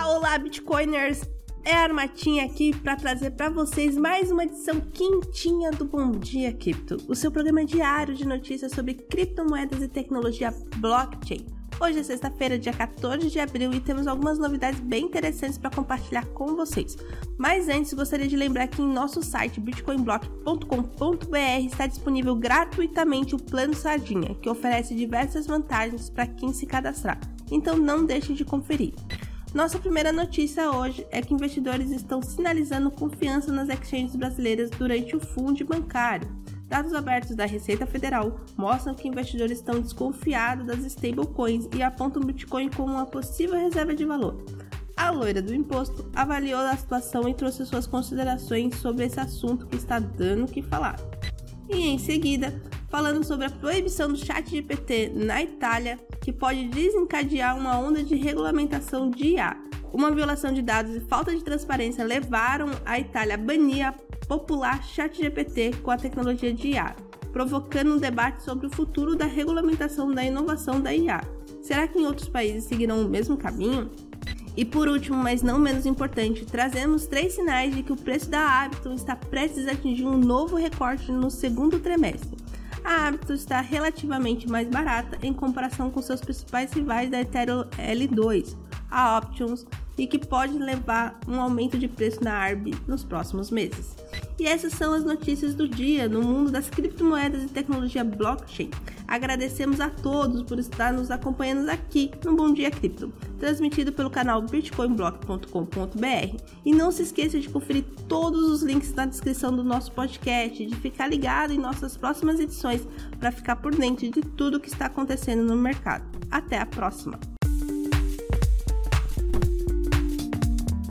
Olá, Bitcoiners! É a Armatinha aqui para trazer para vocês mais uma edição quentinha do Bom Dia Cripto, o seu programa diário de notícias sobre criptomoedas e tecnologia blockchain. Hoje é sexta-feira, dia 14 de abril, e temos algumas novidades bem interessantes para compartilhar com vocês. Mas antes, gostaria de lembrar que em nosso site bitcoinblock.com.br está disponível gratuitamente o Plano Sardinha, que oferece diversas vantagens para quem se cadastrar. Então não deixe de conferir. Nossa primeira notícia hoje é que investidores estão sinalizando confiança nas exchanges brasileiras durante o fundo bancário. Dados abertos da Receita Federal mostram que investidores estão desconfiados das stablecoins e apontam o Bitcoin como uma possível reserva de valor. A loira do imposto avaliou a situação e trouxe suas considerações sobre esse assunto que está dando o que falar. E em seguida, falando sobre a proibição do chat GPT na Itália, que pode desencadear uma onda de regulamentação de IA. Uma violação de dados e falta de transparência levaram a Itália a banir a popular ChatGPT com a tecnologia de IA, provocando um debate sobre o futuro da regulamentação da inovação da IA. Será que em outros países seguirão o mesmo caminho? E por último, mas não menos importante, trazemos três sinais de que o preço da Habiton está prestes a atingir um novo recorde no segundo trimestre a Arbitrum está relativamente mais barata em comparação com seus principais rivais da Ethereum L2, a Options, e que pode levar um aumento de preço na ARB nos próximos meses. E essas são as notícias do dia no mundo das criptomoedas e tecnologia blockchain. Agradecemos a todos por estar nos acompanhando aqui no Bom Dia Cripto, transmitido pelo canal bitcoinblock.com.br. E não se esqueça de conferir todos os links na descrição do nosso podcast, de ficar ligado em nossas próximas edições para ficar por dentro de tudo o que está acontecendo no mercado. Até a próxima!